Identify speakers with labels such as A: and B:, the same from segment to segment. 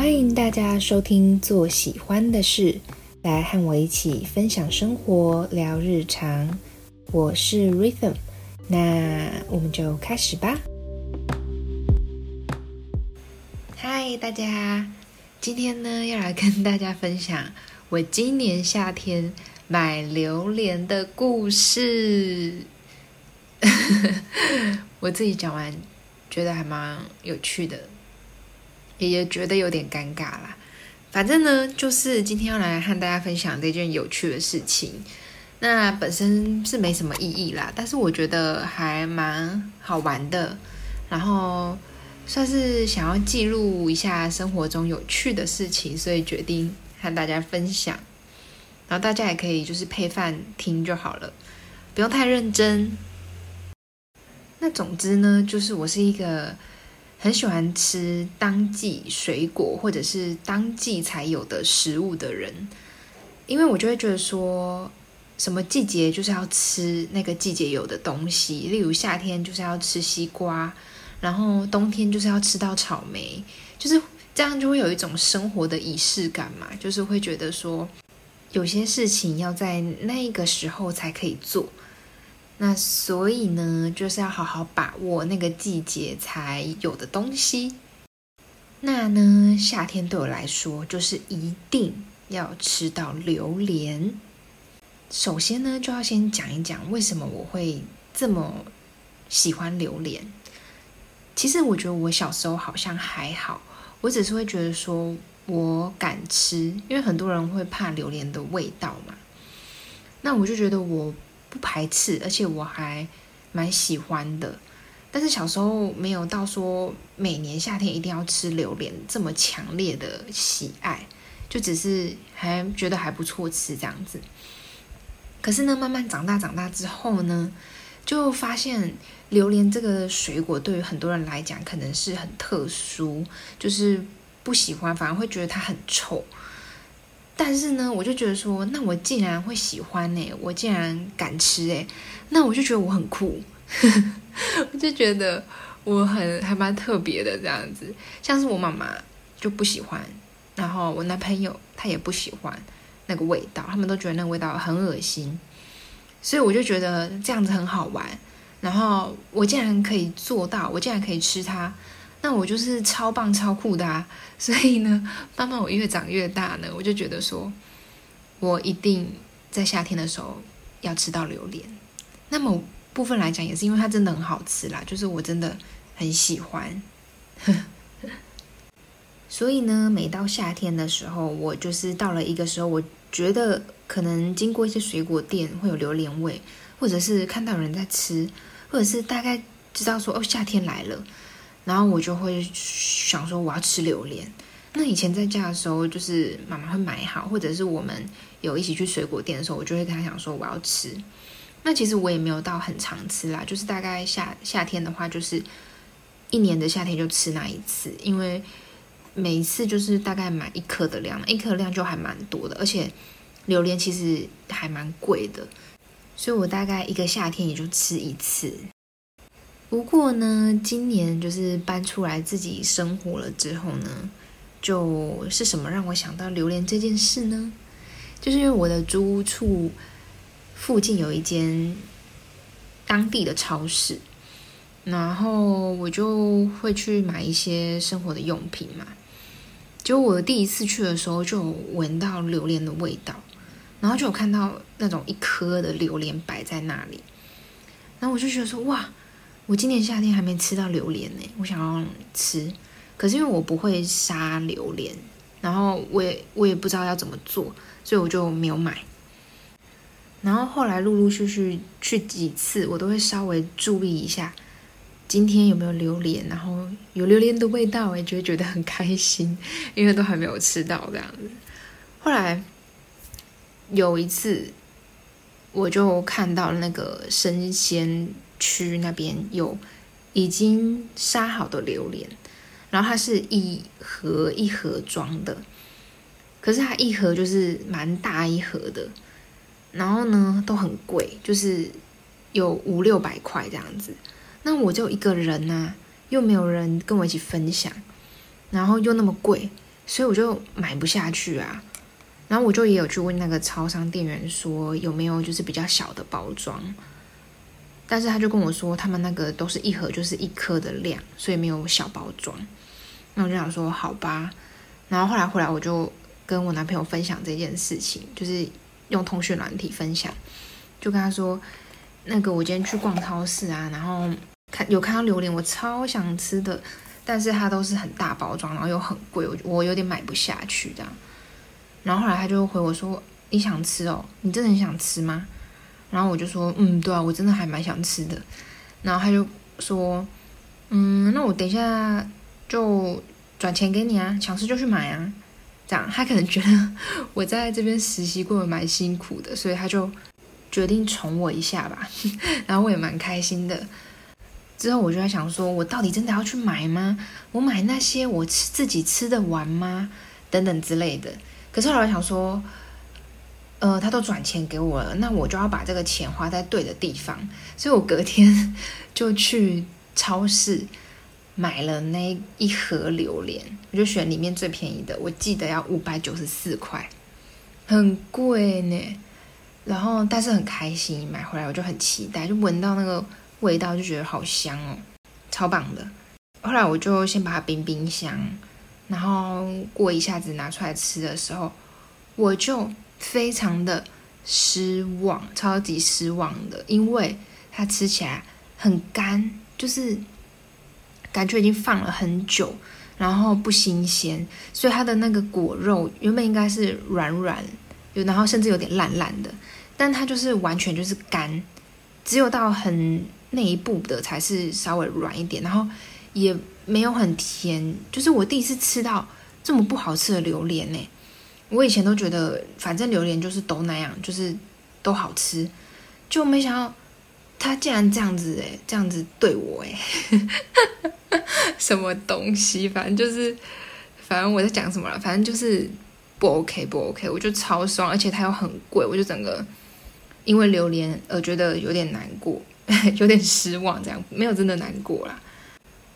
A: 欢迎大家收听《做喜欢的事》，来和我一起分享生活、聊日常。我是 Rhythm，那我们就开始吧。嗨，大家，今天呢要来跟大家分享我今年夏天买榴莲的故事。我自己讲完，觉得还蛮有趣的。也觉得有点尴尬啦。反正呢，就是今天要来和大家分享这件有趣的事情。那本身是没什么意义啦，但是我觉得还蛮好玩的。然后算是想要记录一下生活中有趣的事情，所以决定和大家分享。然后大家也可以就是配饭听就好了，不用太认真。那总之呢，就是我是一个。很喜欢吃当季水果或者是当季才有的食物的人，因为我就会觉得说，什么季节就是要吃那个季节有的东西，例如夏天就是要吃西瓜，然后冬天就是要吃到草莓，就是这样就会有一种生活的仪式感嘛，就是会觉得说，有些事情要在那个时候才可以做。那所以呢，就是要好好把握那个季节才有的东西。那呢，夏天对我来说就是一定要吃到榴莲。首先呢，就要先讲一讲为什么我会这么喜欢榴莲。其实我觉得我小时候好像还好，我只是会觉得说我敢吃，因为很多人会怕榴莲的味道嘛。那我就觉得我。不排斥，而且我还蛮喜欢的。但是小时候没有到说每年夏天一定要吃榴莲这么强烈的喜爱，就只是还觉得还不错吃这样子。可是呢，慢慢长大长大之后呢，就发现榴莲这个水果对于很多人来讲可能是很特殊，就是不喜欢，反而会觉得它很臭。但是呢，我就觉得说，那我竟然会喜欢呢，我竟然敢吃哎，那我就觉得我很酷，我就觉得我很还蛮特别的这样子。像是我妈妈就不喜欢，然后我男朋友他也不喜欢那个味道，他们都觉得那个味道很恶心，所以我就觉得这样子很好玩。然后我竟然可以做到，我竟然可以吃它。那我就是超棒超酷的啊！所以呢，慢慢我越长越大呢，我就觉得说，我一定在夏天的时候要吃到榴莲。那么部分来讲，也是因为它真的很好吃啦，就是我真的很喜欢。所以呢，每到夏天的时候，我就是到了一个时候，我觉得可能经过一些水果店会有榴莲味，或者是看到有人在吃，或者是大概知道说哦，夏天来了。然后我就会想说我要吃榴莲。那以前在家的时候，就是妈妈会买好，或者是我们有一起去水果店的时候，我就会跟他讲说我要吃。那其实我也没有到很常吃啦，就是大概夏夏天的话，就是一年的夏天就吃那一次，因为每一次就是大概买一颗的量，一颗量就还蛮多的，而且榴莲其实还蛮贵的，所以我大概一个夏天也就吃一次。不过呢，今年就是搬出来自己生活了之后呢，就是什么让我想到榴莲这件事呢？就是因为我的租屋处附近有一间当地的超市，然后我就会去买一些生活的用品嘛。就我第一次去的时候就闻到榴莲的味道，然后就有看到那种一颗的榴莲摆在那里，然后我就觉得说哇。我今年夏天还没吃到榴莲呢，我想要吃，可是因为我不会杀榴莲，然后我也我也不知道要怎么做，所以我就没有买。然后后来陆陆续续去几次，我都会稍微注意一下今天有没有榴莲，然后有榴莲的味道，哎，就会觉得很开心，因为都还没有吃到这样子。后来有一次，我就看到那个生鲜。区那边有已经杀好的榴莲，然后它是一盒一盒装的，可是它一盒就是蛮大一盒的，然后呢都很贵，就是有五六百块这样子。那我就一个人呐，又没有人跟我一起分享，然后又那么贵，所以我就买不下去啊。然后我就也有去问那个超商店员说有没有就是比较小的包装，但是他就跟我说他们那个都是一盒就是一颗的量，所以没有小包装。那我就想说好吧。然后后来回来我就跟我男朋友分享这件事情，就是用通讯软体分享，就跟他说那个我今天去逛超市啊，然后看有看到榴莲，我超想吃的，但是它都是很大包装，然后又很贵，我我有点买不下去这样。然后后来他就回我说：“你想吃哦？你真的很想吃吗？”然后我就说：“嗯，对啊，我真的还蛮想吃的。”然后他就说：“嗯，那我等一下就转钱给你啊，想吃就去买啊。”这样他可能觉得我在这边实习过得蛮辛苦的，所以他就决定宠我一下吧。然后我也蛮开心的。之后我就在想说：“我到底真的要去买吗？我买那些我吃自己吃得完吗？等等之类的。”可是后来想说，呃，他都转钱给我了，那我就要把这个钱花在对的地方，所以我隔天 就去超市买了那一盒榴莲，我就选里面最便宜的，我记得要五百九十四块，很贵呢。然后但是很开心，买回来我就很期待，就闻到那个味道就觉得好香哦，超棒的。后来我就先把它冰冰箱。然后过一下子拿出来吃的时候，我就非常的失望，超级失望的，因为它吃起来很干，就是感觉已经放了很久，然后不新鲜，所以它的那个果肉原本应该是软软，有然后甚至有点烂烂的，但它就是完全就是干，只有到很那一步的才是稍微软一点，然后也。没有很甜，就是我第一次吃到这么不好吃的榴莲呢。我以前都觉得反正榴莲就是都那样，就是都好吃，就没想到他竟然这样子诶，这样子对我诶，什么东西？反正就是，反正我在讲什么了？反正就是不 OK，不 OK，我就超爽，而且它又很贵，我就整个因为榴莲而觉得有点难过，有点失望，这样没有真的难过啦。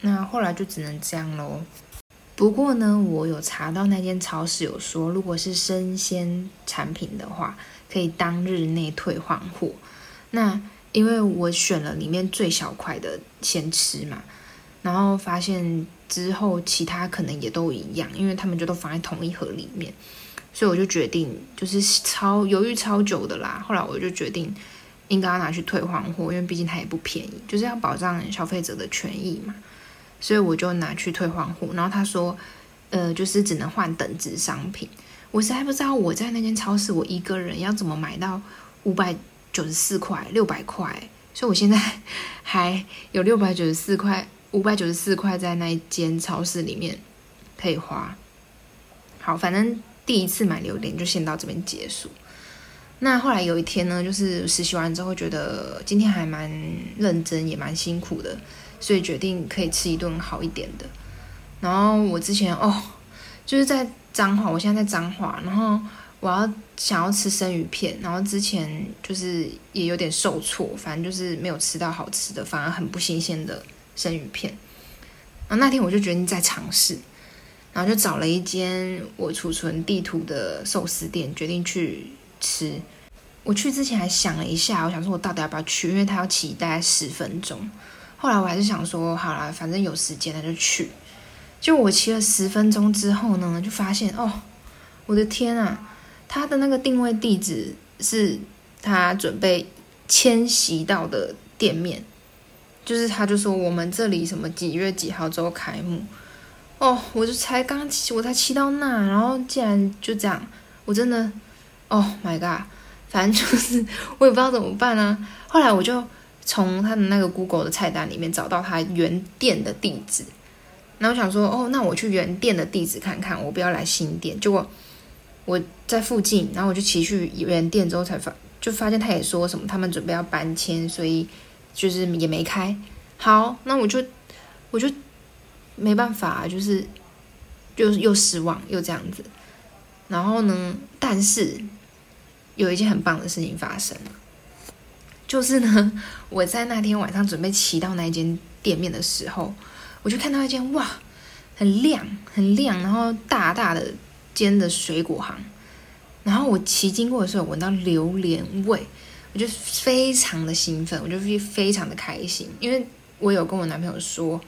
A: 那后来就只能这样喽。不过呢，我有查到那间超市有说，如果是生鲜产品的话，可以当日内退换货。那因为我选了里面最小块的先吃嘛，然后发现之后其他可能也都一样，因为他们就都放在同一盒里面，所以我就决定就是超犹豫超久的啦。后来我就决定应该要拿去退换货，因为毕竟它也不便宜，就是要保障消费者的权益嘛。所以我就拿去退换货，然后他说，呃，就是只能换等值商品。我实在不知道我在那间超市，我一个人要怎么买到五百九十四块、六百块。所以我现在 还有六百九十四块、五百九十四块在那一间超市里面可以花。好，反正第一次买榴莲就先到这边结束。那后来有一天呢，就是实习完之后，觉得今天还蛮认真，也蛮辛苦的。所以决定可以吃一顿好一点的。然后我之前哦，就是在彰化，我现在在彰化，然后我要想要吃生鱼片，然后之前就是也有点受挫，反正就是没有吃到好吃的，反而很不新鲜的生鱼片。然后那天我就决定再尝试，然后就找了一间我储存地图的寿司店，决定去吃。我去之前还想了一下，我想说我到底要不要去，因为它要骑大概十分钟。后来我还是想说，好啦，反正有时间那就去。就我骑了十分钟之后呢，就发现哦，我的天啊，他的那个定位地址是他准备迁徙到的店面，就是他就说我们这里什么几月几号之后开幕。哦，我就才刚骑，我才骑到那，然后竟然就这样，我真的，Oh my god，反正就是我也不知道怎么办啊。后来我就。从他的那个 Google 的菜单里面找到他原店的地址，然后想说，哦，那我去原店的地址看看，我不要来新店。结果我在附近，然后我就骑去原店之后才发，就发现他也说什么他们准备要搬迁，所以就是也没开。好，那我就我就没办法，就是就是又失望又这样子。然后呢，但是有一件很棒的事情发生了。就是呢，我在那天晚上准备骑到那一间店面的时候，我就看到一间哇，很亮很亮，然后大大的间的水果行，然后我骑经过的时候闻到榴莲味，我就非常的兴奋，我就非常的开心，因为我有跟我男朋友说，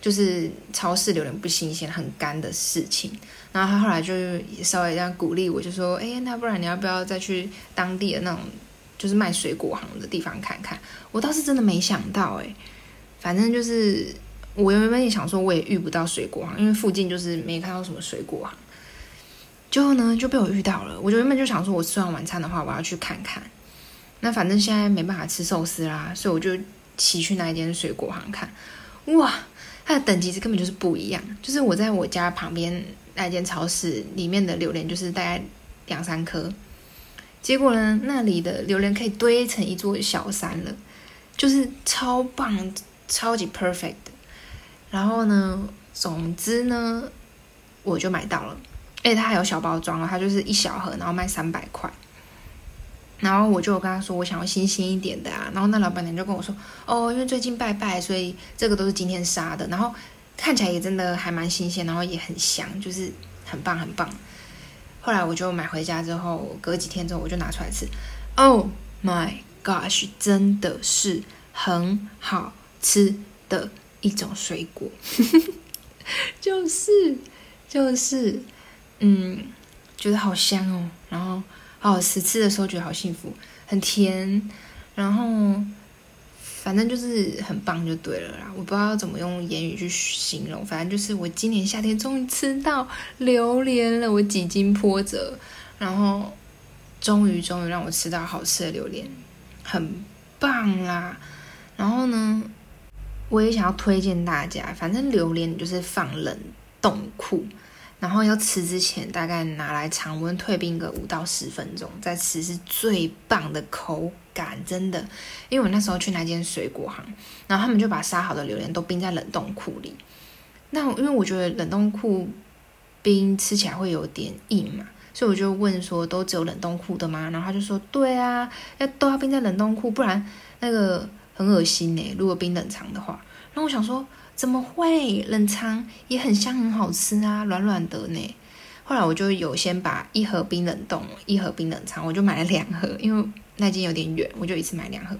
A: 就是超市榴莲不新鲜，很干的事情，然后他后来就稍微这样鼓励我，就说，哎，那不然你要不要再去当地的那种就是卖水果行的地方看看？我倒是真的没想到，哎，反正就是我原本也想说，我也遇不到水果行，因为附近就是没看到什么水果行。最后呢，就被我遇到了。我就原本就想说，我吃完晚餐的话，我要去看看。那反正现在没办法吃寿司啦，所以我就骑去那一间水果行看。哇，它的等级是根本就是不一样。就是我在我家旁边那间超市里面的榴莲，就是大概两三颗。结果呢，那里的榴莲可以堆成一座小山了，就是超棒、超级 perfect。然后呢，总之呢，我就买到了。哎，它还有小包装哦，它就是一小盒，然后卖三百块。然后我就跟他说，我想要新鲜一点的啊。然后那老板娘就跟我说，哦，因为最近拜拜，所以这个都是今天杀的。然后看起来也真的还蛮新鲜，然后也很香，就是很棒很棒。后来我就买回家之后，隔几天之后我就拿出来吃。Oh my gosh，真的是很好吃的一种水果，就是就是。嗯，觉得好香哦，然后好好吃，吃的时候觉得好幸福，很甜，然后反正就是很棒就对了啦。我不知道怎么用言语去形容，反正就是我今年夏天终于吃到榴莲了，我几经波折，然后终于终于让我吃到好吃的榴莲，很棒啦。然后呢，我也想要推荐大家，反正榴莲就是放冷冻库。然后要吃之前，大概拿来常温退冰个五到十分钟再吃是最棒的口感，真的。因为我那时候去那间水果行，然后他们就把杀好的榴莲都冰在冷冻库里。那因为我觉得冷冻库冰吃起来会有点硬嘛，所以我就问说：都只有冷冻库的吗？然后他就说：对啊，要都要冰在冷冻库，不然那个很恶心呢。如果冰冷藏的话，然后我想说。怎么会冷藏也很香很好吃啊，软软的呢。后来我就有先把一盒冰冷冻，一盒冰冷藏，我就买了两盒，因为那间有点远，我就一次买两盒。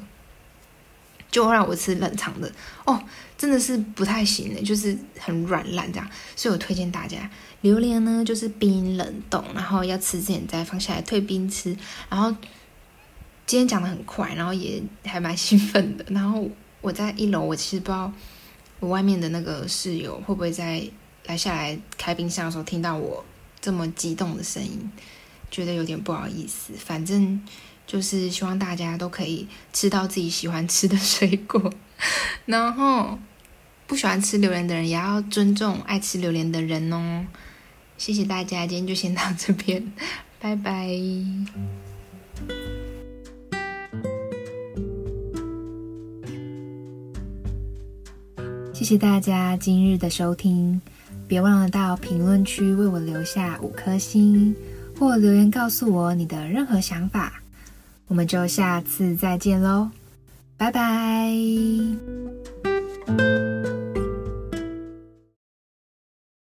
A: 就让我吃冷藏的哦，真的是不太行的，就是很软烂这样。所以我推荐大家，榴莲呢就是冰冷冻，然后要吃之前再放下来退冰吃。然后今天讲的很快，然后也还蛮兴奋的。然后我在一楼，我其实不知道。我外面的那个室友会不会在来下来开冰箱的时候听到我这么激动的声音？觉得有点不好意思。反正就是希望大家都可以吃到自己喜欢吃的水果，然后不喜欢吃榴莲的人也要尊重爱吃榴莲的人哦。谢谢大家，今天就先到这边，拜拜。谢谢大家今日的收听，别忘了到评论区为我留下五颗星，或留言告诉我你的任何想法。我们就下次再见喽，拜拜。